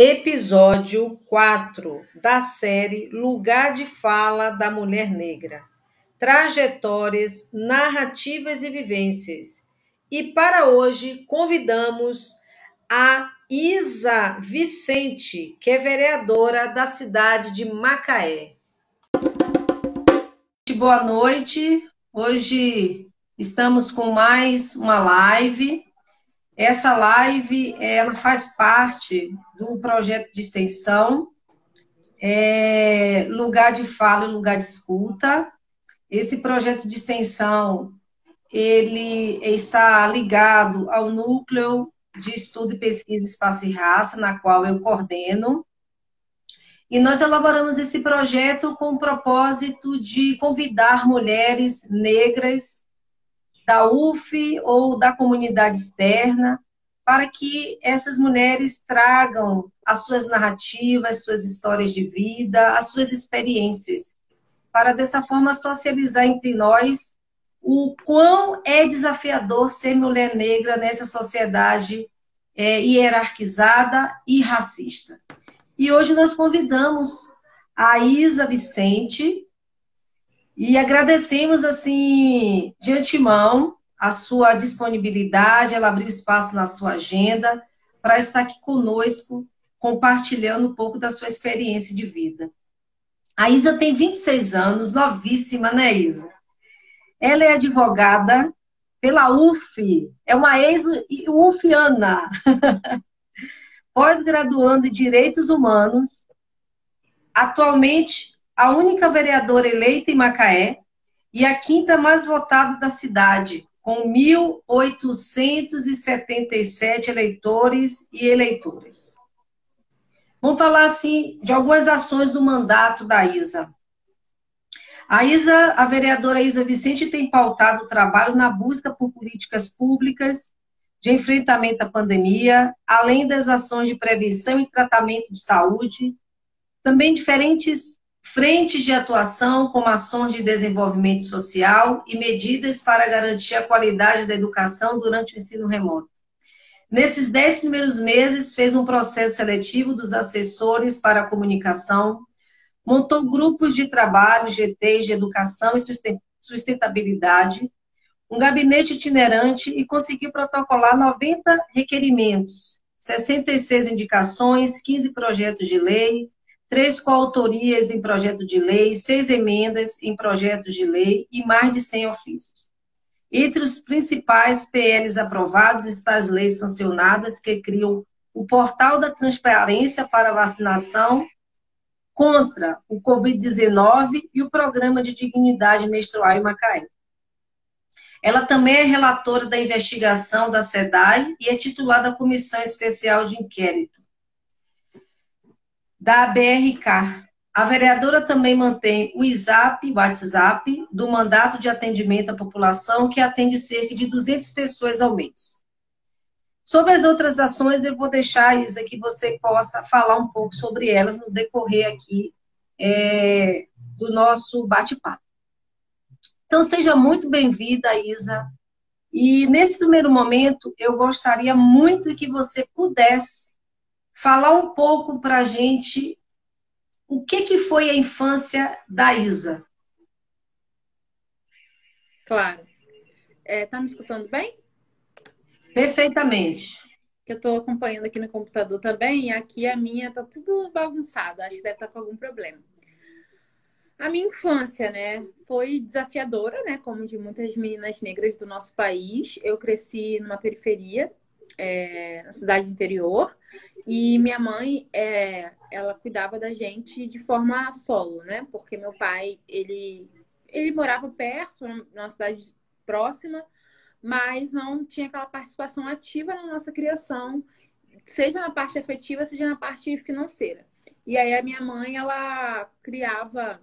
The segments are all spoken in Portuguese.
Episódio 4 da série Lugar de Fala da Mulher Negra. Trajetórias, narrativas e vivências. E para hoje convidamos a Isa Vicente, que é vereadora da cidade de Macaé. Boa noite. Hoje estamos com mais uma live essa live ela faz parte do projeto de extensão é, Lugar de Fala e Lugar de Escuta. Esse projeto de extensão ele está ligado ao núcleo de estudo e pesquisa espaço e raça, na qual eu coordeno. E nós elaboramos esse projeto com o propósito de convidar mulheres negras da UF ou da comunidade externa, para que essas mulheres tragam as suas narrativas, suas histórias de vida, as suas experiências, para dessa forma socializar entre nós o quão é desafiador ser mulher negra nessa sociedade é, hierarquizada e racista. E hoje nós convidamos a Isa Vicente, e agradecemos, assim, de antemão, a sua disponibilidade, ela abriu espaço na sua agenda para estar aqui conosco, compartilhando um pouco da sua experiência de vida. A Isa tem 26 anos, novíssima, né, Isa? Ela é advogada pela UF, é uma ex-UFiana, pós-graduando em Direitos Humanos, atualmente a única vereadora eleita em Macaé e a quinta mais votada da cidade, com 1.877 eleitores e eleitoras. Vamos falar assim de algumas ações do mandato da Isa. A Isa, a vereadora Isa Vicente tem pautado o trabalho na busca por políticas públicas de enfrentamento à pandemia, além das ações de prevenção e tratamento de saúde, também diferentes frentes de atuação como ações de desenvolvimento social e medidas para garantir a qualidade da educação durante o ensino remoto. Nesses dez primeiros meses, fez um processo seletivo dos assessores para a comunicação, montou grupos de trabalho, GTs de educação e sustentabilidade, um gabinete itinerante e conseguiu protocolar 90 requerimentos, 66 indicações, 15 projetos de lei, três coautorias em projeto de lei, seis emendas em projetos de lei e mais de 100 ofícios. Entre os principais PLs aprovados estão as leis sancionadas que criam o portal da transparência para vacinação contra o Covid-19 e o programa de dignidade menstrual em Macaé. Ela também é relatora da investigação da SEDAI e é titular da Comissão Especial de Inquérito da BRK. A vereadora também mantém o ISAP, WhatsApp, do mandato de atendimento à população, que atende cerca de 200 pessoas ao mês. Sobre as outras ações, eu vou deixar, Isa, que você possa falar um pouco sobre elas no decorrer aqui é, do nosso bate-papo. Então, seja muito bem-vinda, Isa. E nesse primeiro momento, eu gostaria muito que você pudesse falar um pouco para a gente o que, que foi a infância da Isa. Claro. É, tá me escutando bem? Perfeitamente. Eu estou acompanhando aqui no computador também, e aqui a minha tá tudo bagunçado, acho que deve estar tá com algum problema. A minha infância, né, foi desafiadora, né, como de muitas meninas negras do nosso país. Eu cresci numa periferia, é, na cidade interior, e minha mãe, é, ela cuidava da gente de forma solo, né? Porque meu pai, ele, ele morava perto, numa cidade próxima, mas não tinha aquela participação ativa na nossa criação, seja na parte afetiva, seja na parte financeira. E aí a minha mãe, ela criava,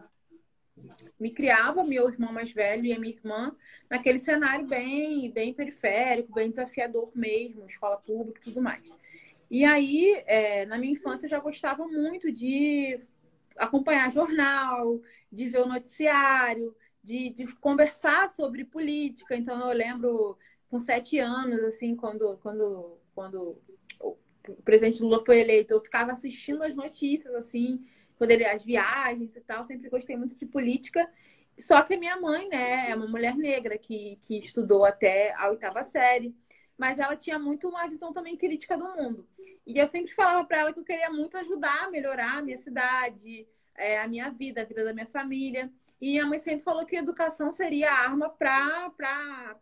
me criava, meu irmão mais velho e a minha irmã, naquele cenário bem, bem periférico, bem desafiador mesmo, escola pública e tudo mais. E aí, é, na minha infância, eu já gostava muito de acompanhar jornal, de ver o noticiário, de, de conversar sobre política. Então, eu lembro com sete anos, assim, quando, quando, quando o presidente Lula foi eleito, eu ficava assistindo as notícias, assim, ele, as viagens e tal, sempre gostei muito de política. Só que a minha mãe, né, é uma mulher negra que, que estudou até a oitava série, mas ela tinha muito uma visão também crítica do mundo. E eu sempre falava para ela que eu queria muito ajudar a melhorar a minha cidade, é, a minha vida, a vida da minha família. E a mãe sempre falou que a educação seria a arma para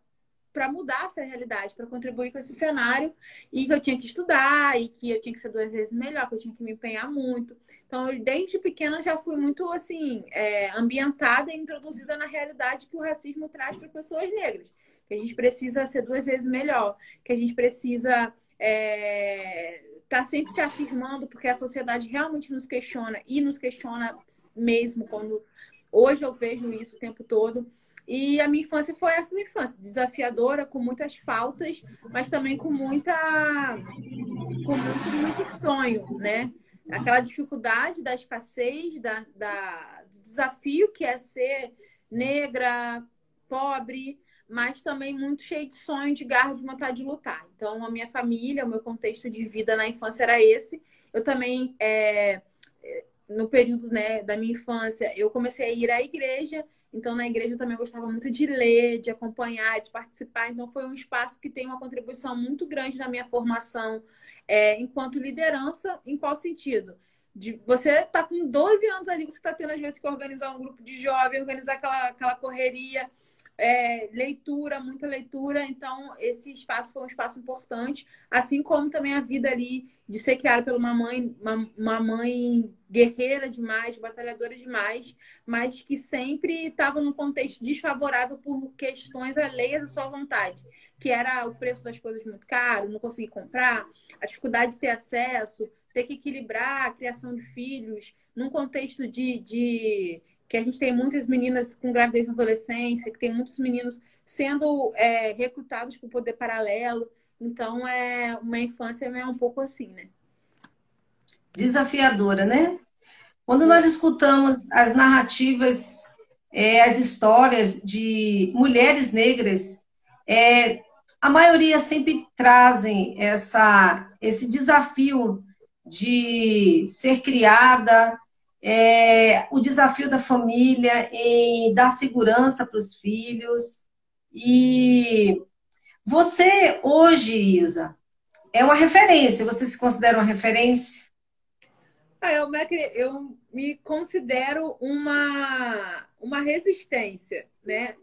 para mudar essa realidade, para contribuir com esse cenário, e que eu tinha que estudar, e que eu tinha que ser duas vezes melhor, que eu tinha que me empenhar muito. Então, eu, desde pequena já fui muito assim é, ambientada e introduzida na realidade que o racismo traz para pessoas negras, que a gente precisa ser duas vezes melhor, que a gente precisa é, tá sempre se afirmando, porque a sociedade realmente nos questiona e nos questiona mesmo quando hoje eu vejo isso o tempo todo. E a minha infância foi essa minha infância, desafiadora, com muitas faltas, mas também com muita com muito, muito sonho, né? Aquela dificuldade da escassez, da, da, do desafio que é ser negra, pobre, mas também muito cheio de sonho, de garra, de vontade de lutar. Então, a minha família, o meu contexto de vida na infância era esse. Eu também, é, no período né, da minha infância, eu comecei a ir à igreja então, na igreja eu também gostava muito de ler, de acompanhar, de participar. Então, foi um espaço que tem uma contribuição muito grande na minha formação é, enquanto liderança. Em qual sentido? De você está com 12 anos ali, você está tendo às vezes que organizar um grupo de jovens, organizar aquela, aquela correria é, leitura, muita leitura. Então, esse espaço foi um espaço importante, assim como também a vida ali de ser criada por uma mãe, uma, uma mãe guerreira demais, batalhadora demais, mas que sempre estava num contexto desfavorável por questões alheias à sua vontade, que era o preço das coisas muito caro, não conseguir comprar, a dificuldade de ter acesso, ter que equilibrar a criação de filhos num contexto de, de que a gente tem muitas meninas com gravidez na adolescência, que tem muitos meninos sendo é, recrutados para o poder paralelo. Então, é uma infância é um pouco assim, né? Desafiadora, né? Quando nós escutamos as narrativas, é, as histórias de mulheres negras, é, a maioria sempre trazem essa, esse desafio de ser criada é, o desafio da família em dar segurança para os filhos. E você, hoje, Isa, é uma referência. Você se considera uma referência? Ah, eu, eu me considero uma, uma resistência, né?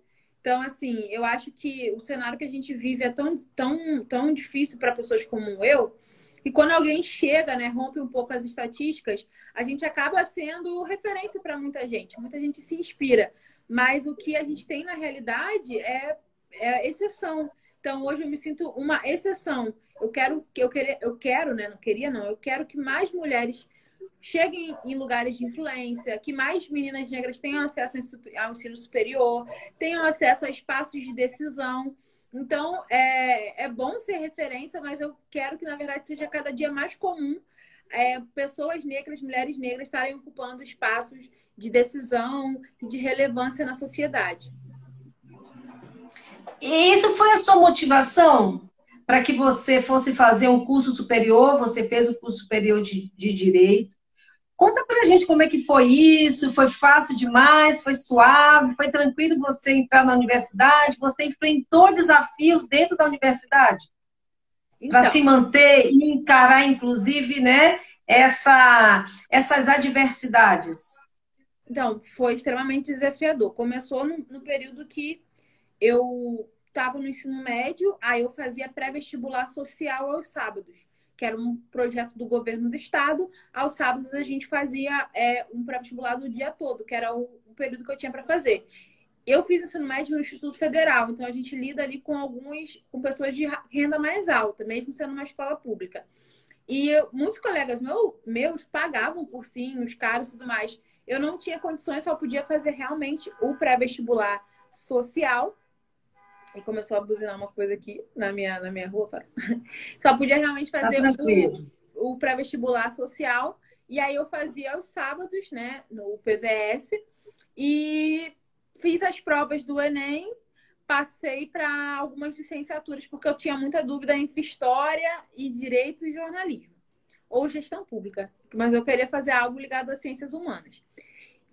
Então, assim, eu acho que o cenário que a gente vive é tão, tão, tão difícil para pessoas como eu, e quando alguém chega, né, rompe um pouco as estatísticas, a gente acaba sendo referência para muita gente. Muita gente se inspira. Mas o que a gente tem na realidade é, é exceção. Então hoje eu me sinto uma exceção. Eu quero que eu queria, eu quero, né? Não queria não. Eu quero que mais mulheres cheguem em lugares de influência, que mais meninas negras tenham acesso ao ensino superior, tenham acesso a espaços de decisão. Então, é, é bom ser referência, mas eu quero que, na verdade, seja cada dia mais comum é, pessoas negras, mulheres negras, estarem ocupando espaços de decisão e de relevância na sociedade. E isso foi a sua motivação para que você fosse fazer um curso superior? Você fez o curso superior de, de Direito. Conta pra gente como é que foi isso, foi fácil demais, foi suave, foi tranquilo você entrar na universidade, você enfrentou desafios dentro da universidade? Então, para se manter e encarar, inclusive, né, essa, essas adversidades? Então, foi extremamente desafiador. Começou no, no período que eu estava no ensino médio, aí eu fazia pré-vestibular social aos sábados que era um projeto do governo do estado. Aos sábados a gente fazia é, um pré-vestibular do dia todo, que era o, o período que eu tinha para fazer. Eu fiz ensino médio no Instituto Federal, então a gente lida ali com alguns, com pessoas de renda mais alta, mesmo sendo uma escola pública. E eu, muitos colegas meu, meus pagavam cursinhos caros e tudo mais. Eu não tinha condições, só podia fazer realmente o pré-vestibular social, e começou a buzinar uma coisa aqui na minha, na minha rua. Só podia realmente tá fazer tá o, o pré-vestibular social. E aí eu fazia aos sábados, né, no PVS. E fiz as provas do Enem. passei para algumas licenciaturas, porque eu tinha muita dúvida entre história e direito e jornalismo, ou gestão pública, mas eu queria fazer algo ligado às ciências humanas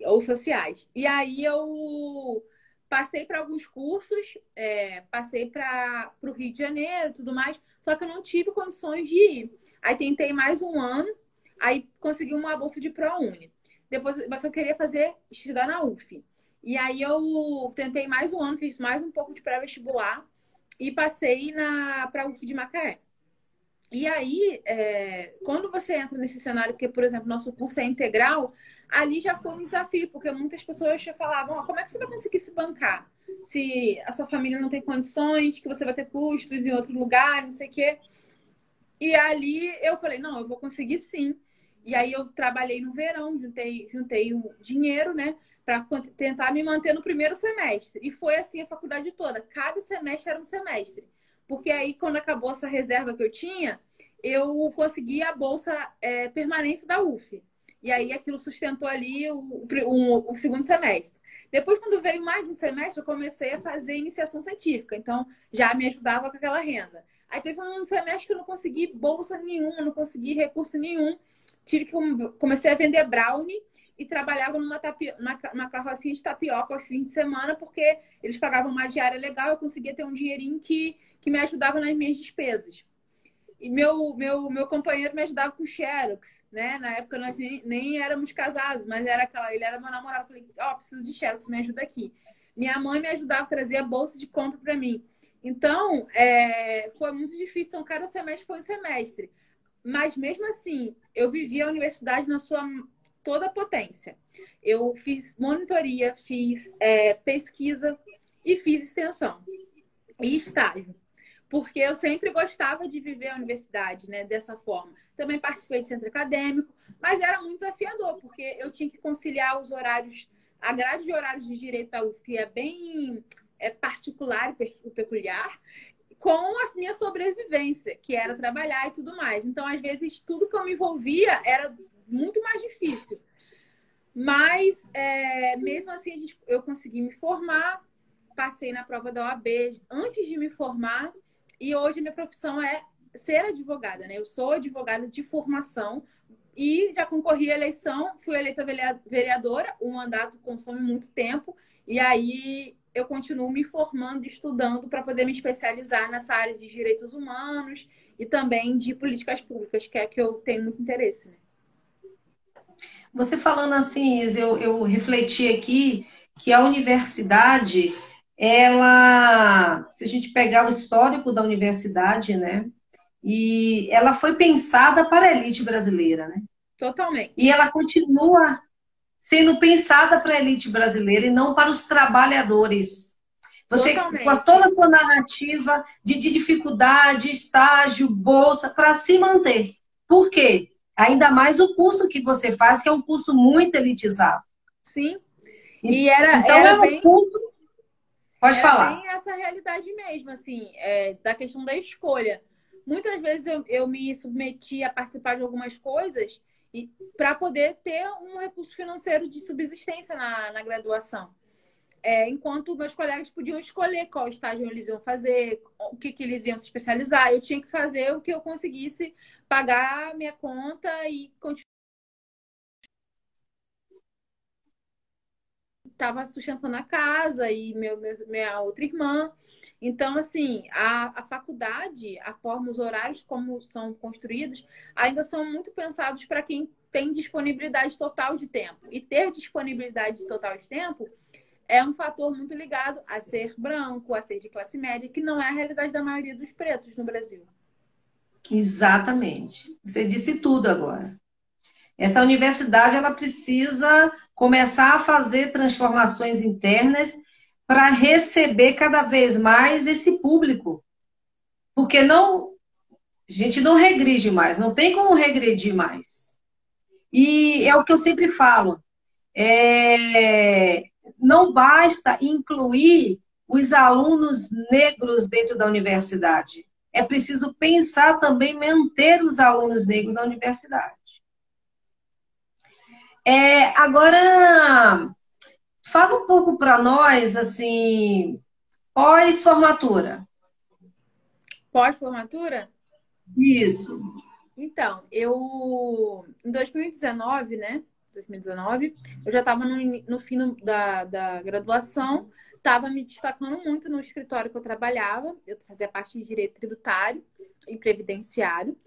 ou sociais. E aí eu passei para alguns cursos, é, passei para o Rio de Janeiro tudo mais, só que eu não tive condições de ir. Aí tentei mais um ano, aí consegui uma bolsa de ProUni. Depois, mas eu queria fazer, estudar na UF. E aí eu tentei mais um ano, fiz mais um pouco de pré-vestibular e passei para a UF de Macaé. E aí, é, quando você entra nesse cenário, que, por exemplo, nosso curso é integral, ali já foi um desafio, porque muitas pessoas já falavam, oh, como é que você vai conseguir se bancar? Se a sua família não tem condições, que você vai ter custos em outro lugar, não sei o quê. E ali eu falei, não, eu vou conseguir sim. E aí eu trabalhei no verão, juntei, juntei um dinheiro, né? Para tentar me manter no primeiro semestre. E foi assim a faculdade toda. Cada semestre era um semestre. Porque aí, quando acabou essa reserva que eu tinha, eu consegui a bolsa é, permanência da UF. E aí aquilo sustentou ali o, o, o, segundo semestre. Depois, quando veio mais um semestre, eu comecei a fazer iniciação científica. Então, já me ajudava com aquela renda. Aí teve um semestre que eu não consegui bolsa nenhuma, não consegui recurso nenhum. Tive que comecei a vender brownie e trabalhava numa, numa carrocinha de tapioca aos fins de semana, porque eles pagavam uma diária legal, eu conseguia ter um dinheirinho que, que me ajudava nas minhas despesas. E meu, meu, meu companheiro me ajudava com Xerox, né? Na época nós nem, nem éramos casados, mas era aquela, ele era meu namorado. Eu falei, ó, oh, preciso de Xerox, me ajuda aqui. Minha mãe me ajudava a trazer a bolsa de compra para mim. Então, é, foi muito difícil. Então, cada semestre foi um semestre. Mas mesmo assim, eu vivi a universidade na sua toda potência. Eu fiz monitoria, fiz é, pesquisa e fiz extensão e estágio porque eu sempre gostava de viver a universidade, né, dessa forma. Também participei de centro acadêmico, mas era muito desafiador, porque eu tinha que conciliar os horários, a grade de horários de direito da UF, que é bem é, particular e peculiar, com a minha sobrevivência, que era trabalhar e tudo mais. Então, às vezes, tudo que eu me envolvia era muito mais difícil. Mas, é, mesmo assim, eu consegui me formar, passei na prova da OAB antes de me formar e hoje minha profissão é ser advogada, né? Eu sou advogada de formação e já concorri à eleição, fui eleita vereadora, o mandato consome muito tempo, e aí eu continuo me formando, estudando para poder me especializar nessa área de direitos humanos e também de políticas públicas, que é que eu tenho muito interesse. Né? Você falando assim, eu, eu refleti aqui que a universidade ela, se a gente pegar o histórico da universidade, né, e ela foi pensada para a elite brasileira, né? Totalmente. E ela continua sendo pensada para a elite brasileira e não para os trabalhadores. Você, Totalmente. com toda a sua narrativa de, de dificuldade, estágio, bolsa, para se manter. Por quê? Ainda mais o curso que você faz, que é um curso muito elitizado. Sim. E era, então, era é um bem... curso Pode é falar. Tem essa realidade mesmo, assim, é, da questão da escolha. Muitas vezes eu, eu me submeti a participar de algumas coisas e para poder ter um recurso financeiro de subsistência na, na graduação. É, enquanto meus colegas podiam escolher qual estágio eles iam fazer, o que, que eles iam se especializar. Eu tinha que fazer o que eu conseguisse pagar minha conta e continuar estava sustentando a casa e meu, meu, minha outra irmã. Então, assim, a, a faculdade, a forma, os horários como são construídos, ainda são muito pensados para quem tem disponibilidade total de tempo. E ter disponibilidade total de tempo é um fator muito ligado a ser branco, a ser de classe média, que não é a realidade da maioria dos pretos no Brasil. Exatamente. Você disse tudo agora. Essa universidade ela precisa começar a fazer transformações internas para receber cada vez mais esse público. Porque não a gente não regride mais, não tem como regredir mais. E é o que eu sempre falo. É, não basta incluir os alunos negros dentro da universidade. É preciso pensar também manter os alunos negros na universidade. É, agora, fala um pouco para nós, assim, pós-formatura. Pós-formatura? Isso. Então, eu em 2019, né? 2019, eu já estava no, no fim da, da graduação, estava me destacando muito no escritório que eu trabalhava, eu fazia parte de direito tributário e previdenciário,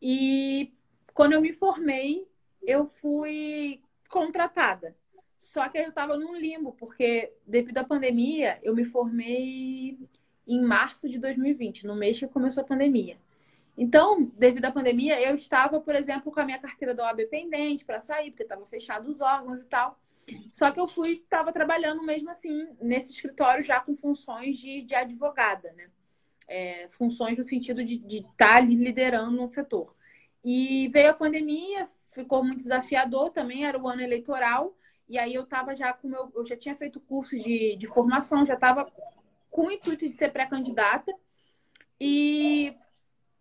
e quando eu me formei, eu fui contratada. Só que eu estava num limbo, porque devido à pandemia, eu me formei em março de 2020, no mês que começou a pandemia. Então, devido à pandemia, eu estava, por exemplo, com a minha carteira da OAB pendente para sair, porque estava fechado os órgãos e tal. Só que eu fui, estava trabalhando mesmo assim, nesse escritório já com funções de, de advogada, né? É, funções no sentido de estar tá liderando um setor. E veio a pandemia, ficou muito desafiador também, era o ano eleitoral, e aí eu estava já com meu. Eu já tinha feito curso de, de formação, já estava com o intuito de ser pré-candidata. E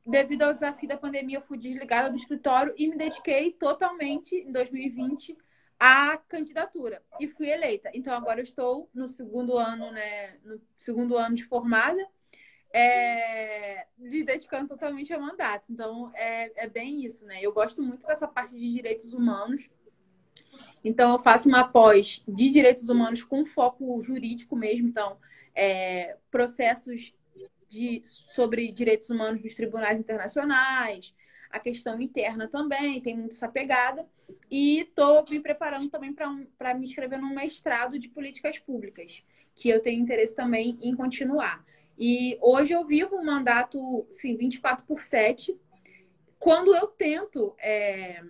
devido ao desafio da pandemia, eu fui desligada do escritório e me dediquei totalmente em 2020 à candidatura e fui eleita. Então agora eu estou no segundo ano, né, no segundo ano de formada, é, dedicando totalmente ao mandato. Então é, é bem isso, né? Eu gosto muito dessa parte de direitos humanos. Então eu faço uma pós de direitos humanos com foco jurídico mesmo, então é, processos de, sobre direitos humanos dos tribunais internacionais, a questão interna também, tem muito essa pegada. E estou me preparando também para um, me inscrever num mestrado de políticas públicas, que eu tenho interesse também em continuar. E hoje eu vivo um mandato, sim, 24 por 7. Quando eu tento, é,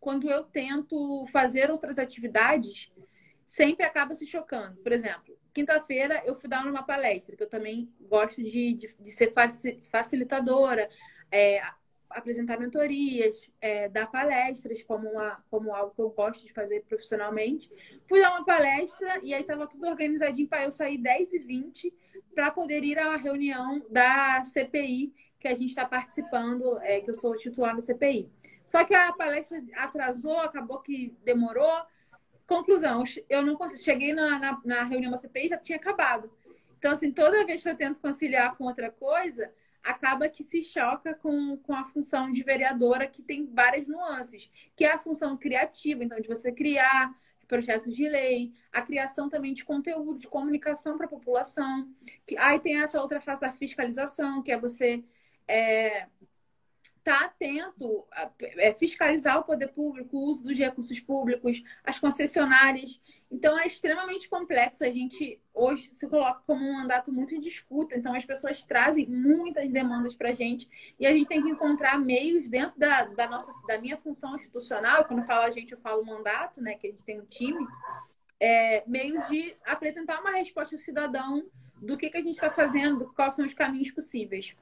quando eu tento fazer outras atividades, sempre acaba se chocando. Por exemplo, quinta-feira eu fui dar uma palestra, que eu também gosto de, de, de ser facilitadora, é, apresentar mentorias, é, dar palestras como, uma, como algo que eu gosto de fazer profissionalmente. Fui dar uma palestra e aí estava tudo organizadinho para eu sair 10 e 20 para poder ir à reunião da CPI que a gente está participando, é, que eu sou titular da CPI. Só que a palestra atrasou, acabou que demorou, Conclusão, eu não consegui. Cheguei na, na, na reunião da CPI já tinha acabado. Então, assim, toda vez que eu tento conciliar com outra coisa, acaba que se choca com, com a função de vereadora, que tem várias nuances, que é a função criativa, então, de você criar projetos de lei, a criação também de conteúdo, de comunicação para a população. Que, aí tem essa outra face da fiscalização, que é você é, estar tá atento, a, é, fiscalizar o poder público, o uso dos recursos públicos, as concessionárias. Então, é extremamente complexo. A gente hoje se coloca como um mandato muito em disputa. Então, as pessoas trazem muitas demandas para a gente e a gente tem que encontrar meios dentro da, da, nossa, da minha função institucional. Quando eu falo a gente, eu falo mandato, né? Que a gente tem um time. É, meios de apresentar uma resposta ao cidadão do que, que a gente está fazendo, quais são os caminhos possíveis.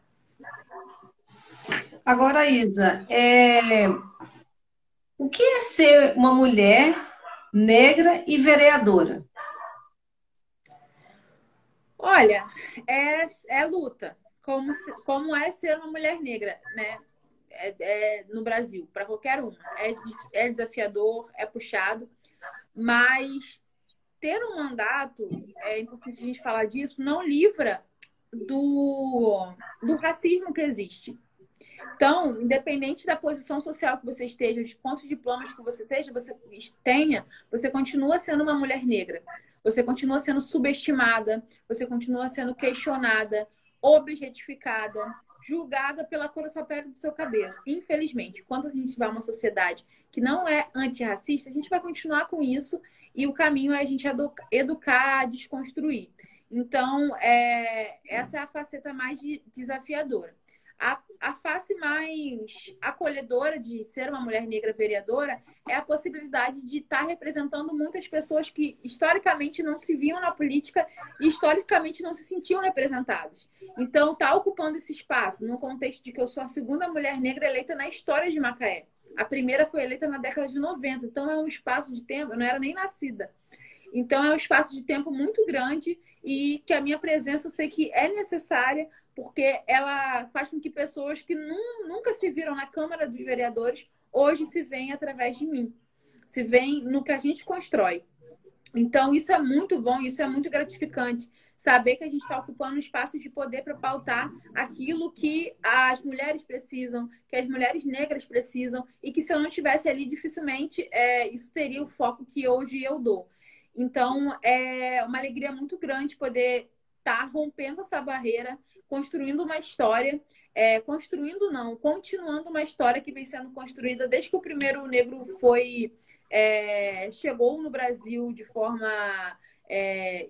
Agora, Isa, é... o que é ser uma mulher negra e vereadora? Olha, é, é luta. Como, como é ser uma mulher negra, né? É, é, no Brasil, para qualquer uma. É, é desafiador, é puxado, mas ter um mandato, é importante a gente falar disso, não livra do, do racismo que existe. Então, independente da posição social que você esteja, de quantos diplomas que você esteja, você tenha, você continua sendo uma mulher negra. Você continua sendo subestimada, você continua sendo questionada, objetificada, julgada pela cor da sua pele do seu cabelo. Infelizmente, quando a gente a uma sociedade que não é antirracista, a gente vai continuar com isso e o caminho é a gente educar, desconstruir. Então, é, essa é a faceta mais desafiadora. A, a face mais acolhedora de ser uma mulher negra vereadora é a possibilidade de estar representando muitas pessoas que historicamente não se viam na política e historicamente não se sentiam representadas. Então, está ocupando esse espaço no contexto de que eu sou a segunda mulher negra eleita na história de Macaé. A primeira foi eleita na década de 90, então é um espaço de tempo, eu não era nem nascida. Então, é um espaço de tempo muito grande e que a minha presença eu sei que é necessária porque ela faz com que pessoas que nunca se viram na Câmara dos Vereadores hoje se veem através de mim, se veem no que a gente constrói. Então, isso é muito bom, isso é muito gratificante. saber que a gente está ocupando espaço de poder para pautar aquilo que as mulheres precisam, que as mulheres negras precisam, e que se eu não estivesse ali, dificilmente é, isso teria o foco que hoje eu dou. Então, é uma alegria muito grande poder estar tá rompendo essa barreira, construindo uma história, é, construindo não, continuando uma história que vem sendo construída desde que o primeiro negro foi é, chegou no Brasil de forma é,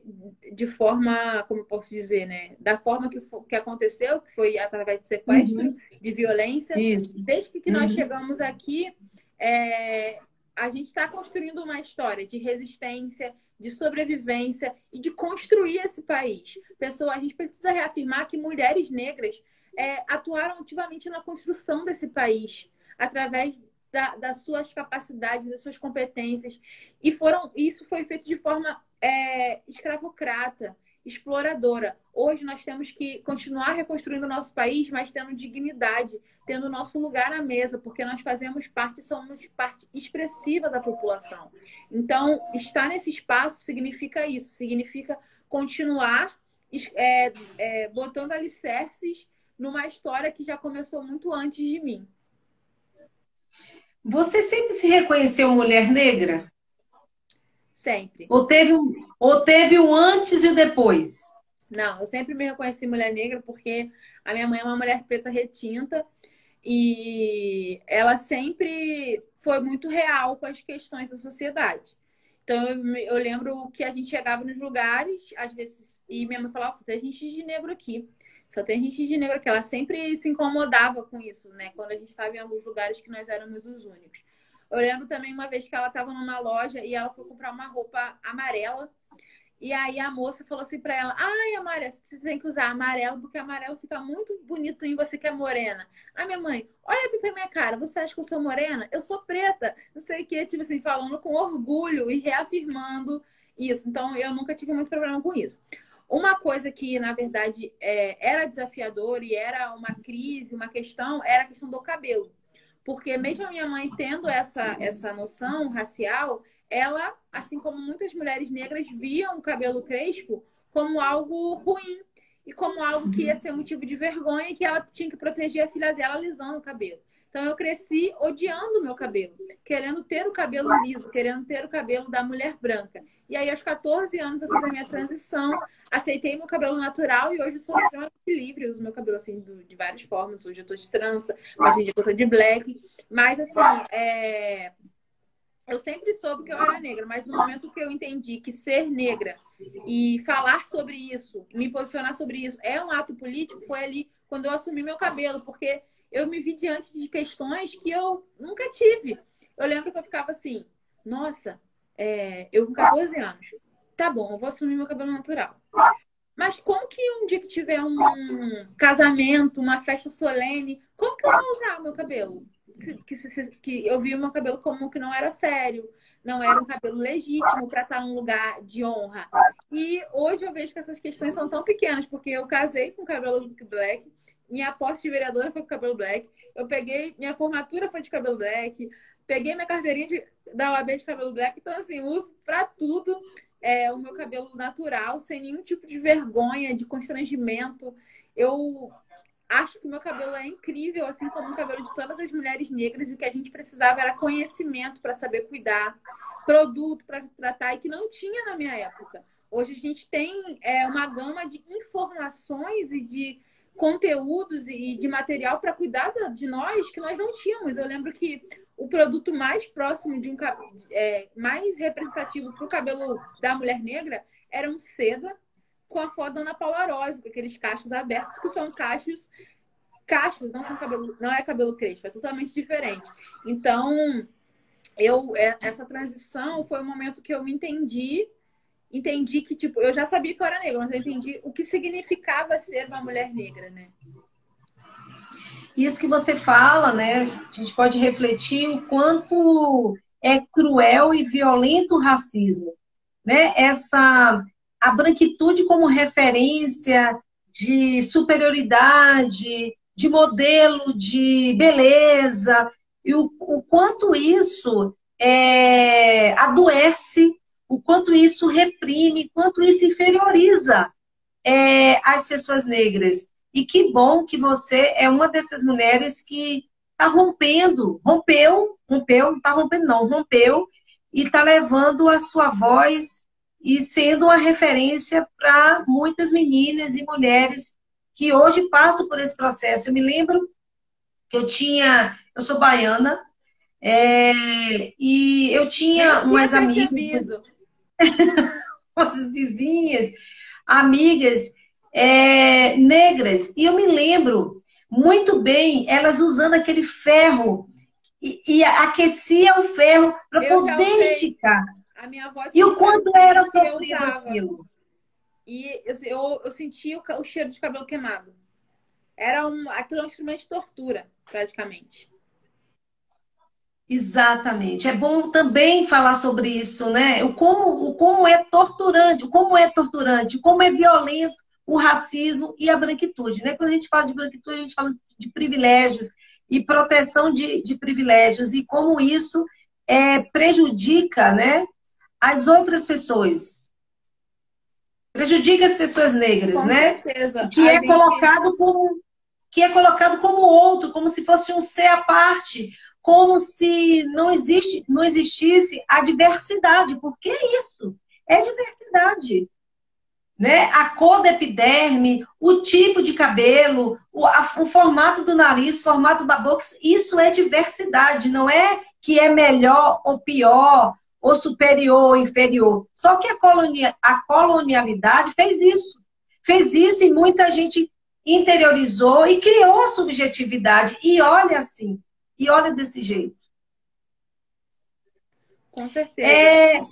de forma, como posso dizer, né? Da forma que, que aconteceu, que foi através de sequestro, uhum. de violência. Isso. Desde que, uhum. nós chegamos aqui, é, a gente está construindo uma história de resistência, de sobrevivência e de construir esse país. Pessoa, a gente precisa reafirmar que mulheres negras é, atuaram ativamente na construção desse país através da, das suas capacidades, das suas competências. E foram, isso foi feito de forma é, escravocrata, exploradora. Hoje nós temos que continuar reconstruindo o nosso país, mas tendo dignidade, tendo nosso lugar na mesa, porque nós fazemos parte, somos parte expressiva da população. Então, estar nesse espaço significa isso, significa continuar é, é, botando alicerces numa história que já começou muito antes de mim. Você sempre se reconheceu mulher negra? Sempre. Ou teve, um, ou teve o um antes e o depois? Não, eu sempre me reconheci mulher negra porque a minha mãe é uma mulher preta retinta e ela sempre foi muito real com as questões da sociedade. Então eu, eu lembro que a gente chegava nos lugares, às vezes, e minha mãe falava, tem gente de negro aqui. Só tem gente de negro que ela sempre se incomodava com isso, né? Quando a gente estava em alguns lugares que nós éramos os únicos. Eu lembro também uma vez que ela estava numa loja e ela foi comprar uma roupa amarela. E aí a moça falou assim para ela: Ai, amarela, você tem que usar amarelo porque amarelo fica muito bonito em você que é morena. Ai, minha mãe, olha aqui pra minha cara, você acha que eu sou morena? Eu sou preta. Não sei o que, tipo assim, falando com orgulho e reafirmando isso. Então eu nunca tive muito problema com isso. Uma coisa que, na verdade, é, era desafiador e era uma crise, uma questão, era a questão do cabelo. Porque mesmo a minha mãe tendo essa, essa noção racial, ela, assim como muitas mulheres negras, viam o cabelo crespo como algo ruim e como algo que ia ser motivo de vergonha e que ela tinha que proteger a filha dela alisando o cabelo. Então eu cresci odiando o meu cabelo, querendo ter o cabelo liso, querendo ter o cabelo da mulher branca. E aí, aos 14 anos, eu fiz a minha transição, aceitei meu cabelo natural e hoje eu sou extremamente livre. Eu uso meu cabelo assim de várias formas. Hoje eu tô de trança, hoje em dia eu tô de black. Mas assim, é... eu sempre soube que eu era negra, mas no momento que eu entendi que ser negra e falar sobre isso, me posicionar sobre isso é um ato político, foi ali quando eu assumi meu cabelo, porque eu me vi diante de questões que eu nunca tive. Eu lembro que eu ficava assim, nossa, é, eu com 14 anos, tá bom, eu vou assumir meu cabelo natural. Mas como que um dia que tiver um casamento, uma festa solene, como que eu vou usar o meu cabelo? Que, que, que eu vi o meu cabelo como que não era sério, não era um cabelo legítimo para estar num lugar de honra. E hoje eu vejo que essas questões são tão pequenas, porque eu casei com cabelo black, minha posse de vereadora foi com cabelo black, eu peguei, minha formatura foi de cabelo black, peguei minha carteirinha de, da OAB de cabelo black, então assim, uso para tudo é, o meu cabelo natural, sem nenhum tipo de vergonha, de constrangimento. Eu acho que o meu cabelo é incrível, assim como o cabelo de todas as mulheres negras, e o que a gente precisava era conhecimento para saber cuidar, produto para tratar, e que não tinha na minha época. Hoje a gente tem é, uma gama de informações e de conteúdos e de material para cuidar de nós que nós não tínhamos. Eu lembro que o produto mais próximo de um é, mais representativo para o cabelo da mulher negra era um seda com a foto da Ana Paula Rose, com aqueles cachos abertos, que são cachos cachos, não são cabelo, não é cabelo crespo, é totalmente diferente. Então, eu é, essa transição foi o momento que eu me entendi, entendi que tipo, eu já sabia que eu era negra, mas eu entendi o que significava ser uma mulher negra, né? Isso que você fala, né? A gente pode refletir o quanto é cruel e violento o racismo, né? Essa a branquitude como referência de superioridade, de modelo de beleza, e o, o quanto isso é, adoece, o quanto isso reprime, quanto isso inferioriza é, as pessoas negras. E que bom que você é uma dessas mulheres que está rompendo, rompeu, rompeu, não está rompendo, não, rompeu e está levando a sua voz e sendo uma referência para muitas meninas e mulheres que hoje passam por esse processo. Eu me lembro que eu tinha, eu sou baiana, é, e eu tinha eu umas amigas, umas vizinhas, amigas é, negras, e eu me lembro muito bem elas usando aquele ferro e, e aquecia o ferro para poder esticar. e o quanto era sofrido aquilo. E eu, eu, eu senti o, o, cheiro de cabelo queimado. Era um, aquilo é um instrumento de tortura, praticamente. Exatamente. É bom também falar sobre isso, né? O como, o como é torturante, o como é torturante, como é violento o racismo e a branquitude, né? Quando a gente fala de branquitude, a gente fala de privilégios e proteção de, de privilégios e como isso é, prejudica, né? As outras pessoas, prejudica as pessoas negras, Com né? Certeza. Que é colocado como que é colocado como outro, como se fosse um ser à parte, como se não existe, não existisse a diversidade. Por que isso? É diversidade. Né? A cor da epiderme, o tipo de cabelo, o, a, o formato do nariz, o formato da boca, isso é diversidade, não é que é melhor ou pior, ou superior ou inferior. Só que a, colonia, a colonialidade fez isso. Fez isso e muita gente interiorizou e criou a subjetividade. E olha assim, e olha desse jeito. Com certeza. É,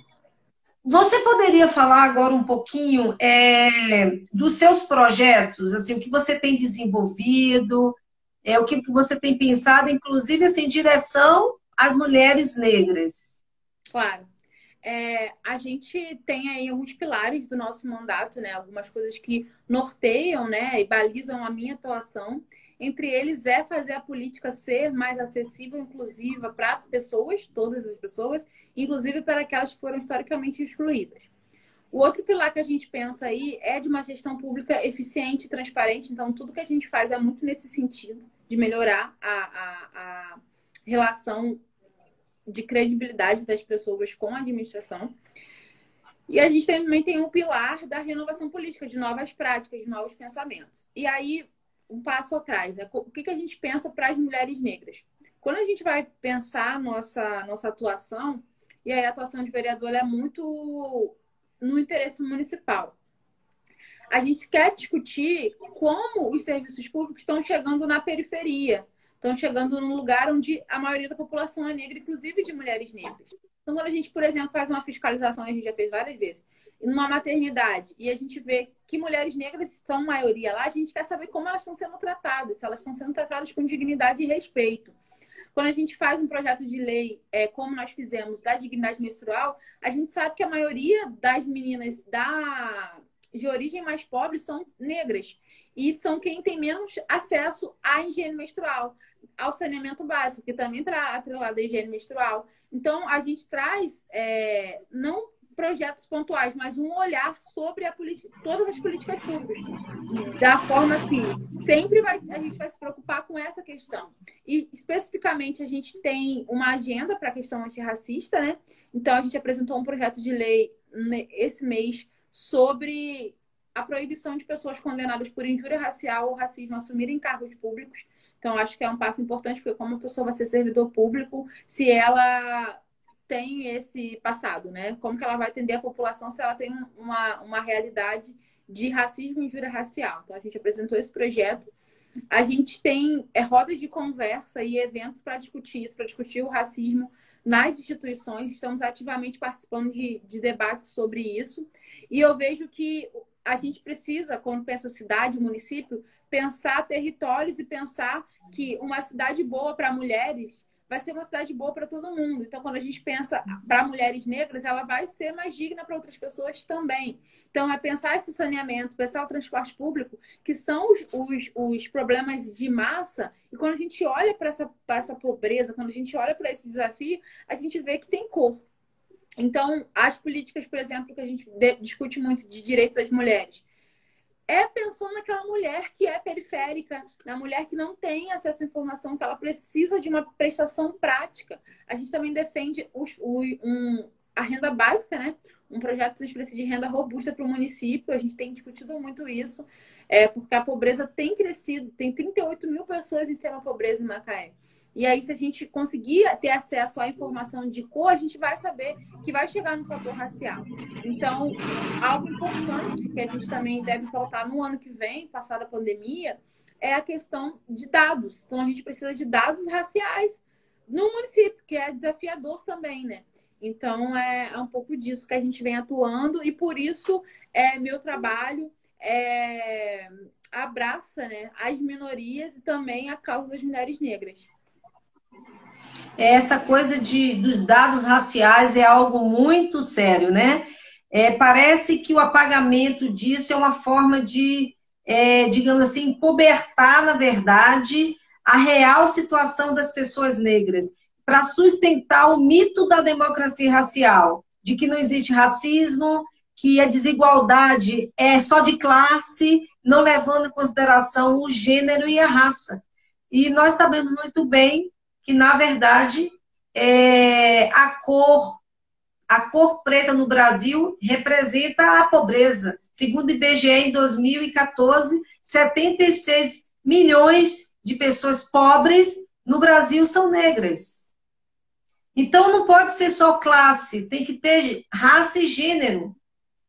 você poderia falar agora um pouquinho é, dos seus projetos, assim, o que você tem desenvolvido, é, o que você tem pensado, inclusive assim, em direção às mulheres negras? Claro. É, a gente tem aí alguns pilares do nosso mandato, né? Algumas coisas que norteiam, né? E balizam a minha atuação. Entre eles é fazer a política ser mais acessível, inclusiva para pessoas, todas as pessoas, inclusive para aquelas que foram historicamente excluídas. O outro pilar que a gente pensa aí é de uma gestão pública eficiente e transparente. Então, tudo que a gente faz é muito nesse sentido, de melhorar a, a, a relação de credibilidade das pessoas com a administração. E a gente também tem um pilar da renovação política, de novas práticas, de novos pensamentos. E aí, um passo atrás, né? o que, que a gente pensa para as mulheres negras? Quando a gente vai pensar nossa, nossa atuação, e aí a atuação de vereador é muito no interesse municipal. A gente quer discutir como os serviços públicos estão chegando na periferia, estão chegando num lugar onde a maioria da população é negra, inclusive de mulheres negras. Então, quando a gente, por exemplo, faz uma fiscalização, a gente já fez várias vezes, numa maternidade, e a gente vê que mulheres negras são maioria lá, a gente quer saber como elas estão sendo tratadas, se elas estão sendo tratadas com dignidade e respeito. Quando a gente faz um projeto de lei, é, como nós fizemos, da dignidade menstrual, a gente sabe que a maioria das meninas da de origem mais pobre são negras e são quem tem menos acesso à higiene menstrual ao saneamento básico, que também está atrelado à higiene menstrual. Então, a gente traz é, não projetos pontuais, mas um olhar sobre todas as políticas públicas. Da forma que sempre vai, a gente vai se preocupar com essa questão. E, especificamente, a gente tem uma agenda para a questão antirracista, né? Então, a gente apresentou um projeto de lei esse mês sobre a proibição de pessoas condenadas por injúria racial ou racismo assumirem cargos públicos. Então, acho que é um passo importante, porque como a pessoa vai ser servidor público, se ela tem esse passado, né? Como que ela vai atender a população se ela tem uma, uma realidade de racismo e injúria racial? Então, a gente apresentou esse projeto. A gente tem é, rodas de conversa e eventos para discutir isso, para discutir o racismo nas instituições. Estamos ativamente participando de, de debates sobre isso. E eu vejo que a gente precisa, quando pensa cidade, município, pensar territórios e pensar que uma cidade boa para mulheres vai ser uma cidade boa para todo mundo. Então, quando a gente pensa para mulheres negras, ela vai ser mais digna para outras pessoas também. Então, é pensar esse saneamento, pensar o transporte público, que são os, os, os problemas de massa. E quando a gente olha para essa, essa pobreza, quando a gente olha para esse desafio, a gente vê que tem cor. Então, as políticas, por exemplo, que a gente discute muito de direito das mulheres, é pensando naquela mulher que é periférica, na mulher que não tem acesso à informação, que ela precisa de uma prestação prática. A gente também defende os, o, um, a renda básica, né? Um projeto de transferência de renda robusta para o município. A gente tem discutido muito isso, é, porque a pobreza tem crescido, tem 38 mil pessoas em extrema pobreza em Macaé. E aí, se a gente conseguir ter acesso à informação de cor, a gente vai saber que vai chegar no fator racial. Então, algo importante que a gente também deve pautar no ano que vem, passada a pandemia, é a questão de dados. Então, a gente precisa de dados raciais no município, que é desafiador também, né? Então, é, é um pouco disso que a gente vem atuando e por isso é meu trabalho é, abraça né, as minorias e também a causa das mulheres negras essa coisa de, dos dados raciais é algo muito sério, né? É, parece que o apagamento disso é uma forma de, é, digamos assim, cobertar, na verdade, a real situação das pessoas negras, para sustentar o mito da democracia racial, de que não existe racismo, que a desigualdade é só de classe, não levando em consideração o gênero e a raça. E nós sabemos muito bem que, na verdade, é, a cor a cor preta no Brasil representa a pobreza. Segundo o IBGE, em 2014, 76 milhões de pessoas pobres no Brasil são negras. Então, não pode ser só classe, tem que ter raça e gênero.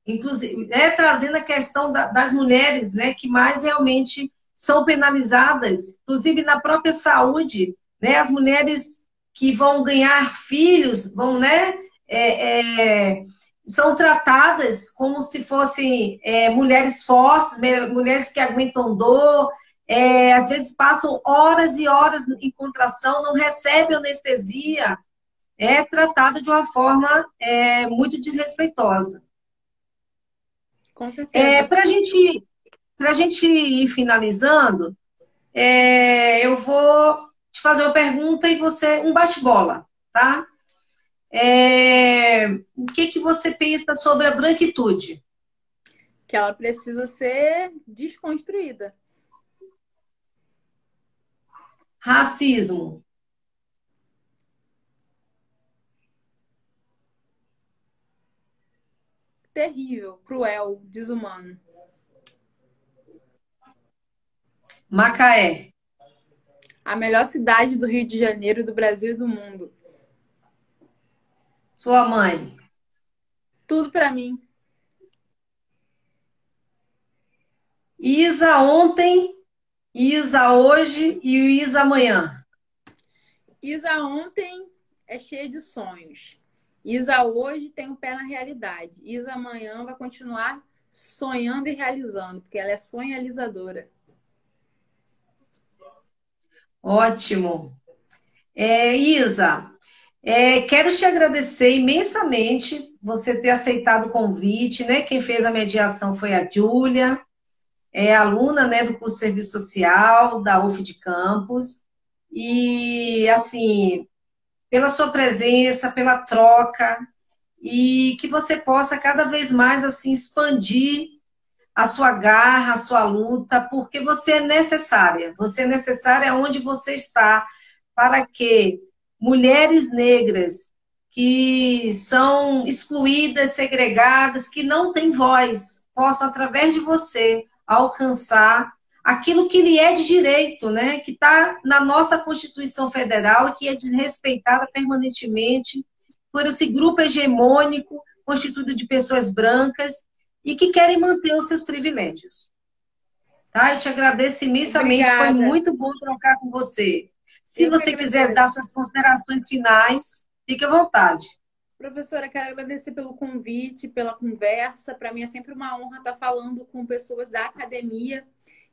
Inclusive, é, trazendo a questão da, das mulheres, né, que mais realmente são penalizadas, inclusive na própria saúde né? As mulheres que vão ganhar filhos vão, né? É, é, são tratadas como se fossem é, mulheres fortes, mulheres que aguentam dor, é, às vezes passam horas e horas em contração, não recebem anestesia, é tratada de uma forma é, muito desrespeitosa. Com certeza. É, Para gente, a gente ir finalizando, eu vou te fazer uma pergunta e você. um bate-bola, tá? É, o que, que você pensa sobre a branquitude? Que ela precisa ser desconstruída. Racismo. Terrível, cruel, desumano. Macaé a melhor cidade do Rio de Janeiro, do Brasil e do mundo? Sua mãe. Tudo para mim. Isa ontem, Isa hoje e Isa amanhã. Isa ontem é cheia de sonhos. Isa hoje tem o um pé na realidade. Isa amanhã vai continuar sonhando e realizando, porque ela é sonhalizadora. Ótimo. É, Isa, é, quero te agradecer imensamente você ter aceitado o convite, né? Quem fez a mediação foi a Júlia, é aluna né, do curso de Serviço Social da UF de Campos. E, assim, pela sua presença, pela troca, e que você possa cada vez mais, assim, expandir a sua garra, a sua luta, porque você é necessária. Você é necessária onde você está para que mulheres negras que são excluídas, segregadas, que não têm voz, possam, através de você, alcançar aquilo que lhe é de direito, né? que está na nossa Constituição Federal e que é desrespeitada permanentemente por esse grupo hegemônico constituído de pessoas brancas e que querem manter os seus privilégios. Tá? Eu te agradeço imensamente, Obrigada. foi muito bom trocar com você. Se Eu você quiser dar suas considerações finais, fique à vontade. Professora, quero agradecer pelo convite, pela conversa. Para mim é sempre uma honra estar falando com pessoas da academia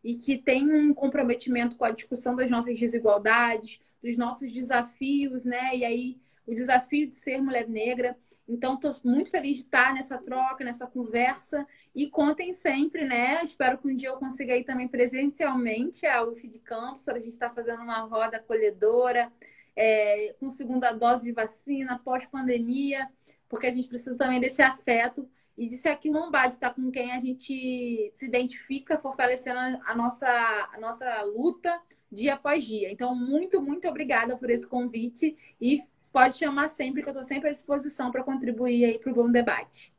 e que têm um comprometimento com a discussão das nossas desigualdades, dos nossos desafios, né? E aí, o desafio de ser mulher negra. Então, estou muito feliz de estar nessa troca, nessa conversa. E contem sempre, né? Espero que um dia eu consiga ir também presencialmente à UF de Campos, para a gente estar fazendo uma roda acolhedora, é, com segunda dose de vacina, pós-pandemia, porque a gente precisa também desse afeto e de aquilo não bate, estar com quem a gente se identifica, fortalecendo a nossa, a nossa luta dia após dia. Então, muito, muito obrigada por esse convite e pode chamar sempre, que eu estou sempre à disposição para contribuir aí para o bom debate.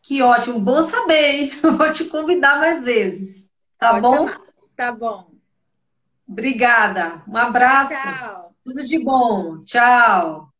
Que ótimo, bom saber. Vou te convidar mais vezes. Tá pode bom? Chamar. Tá bom. Obrigada. Um abraço. Tchau. Tudo de bom. Tchau.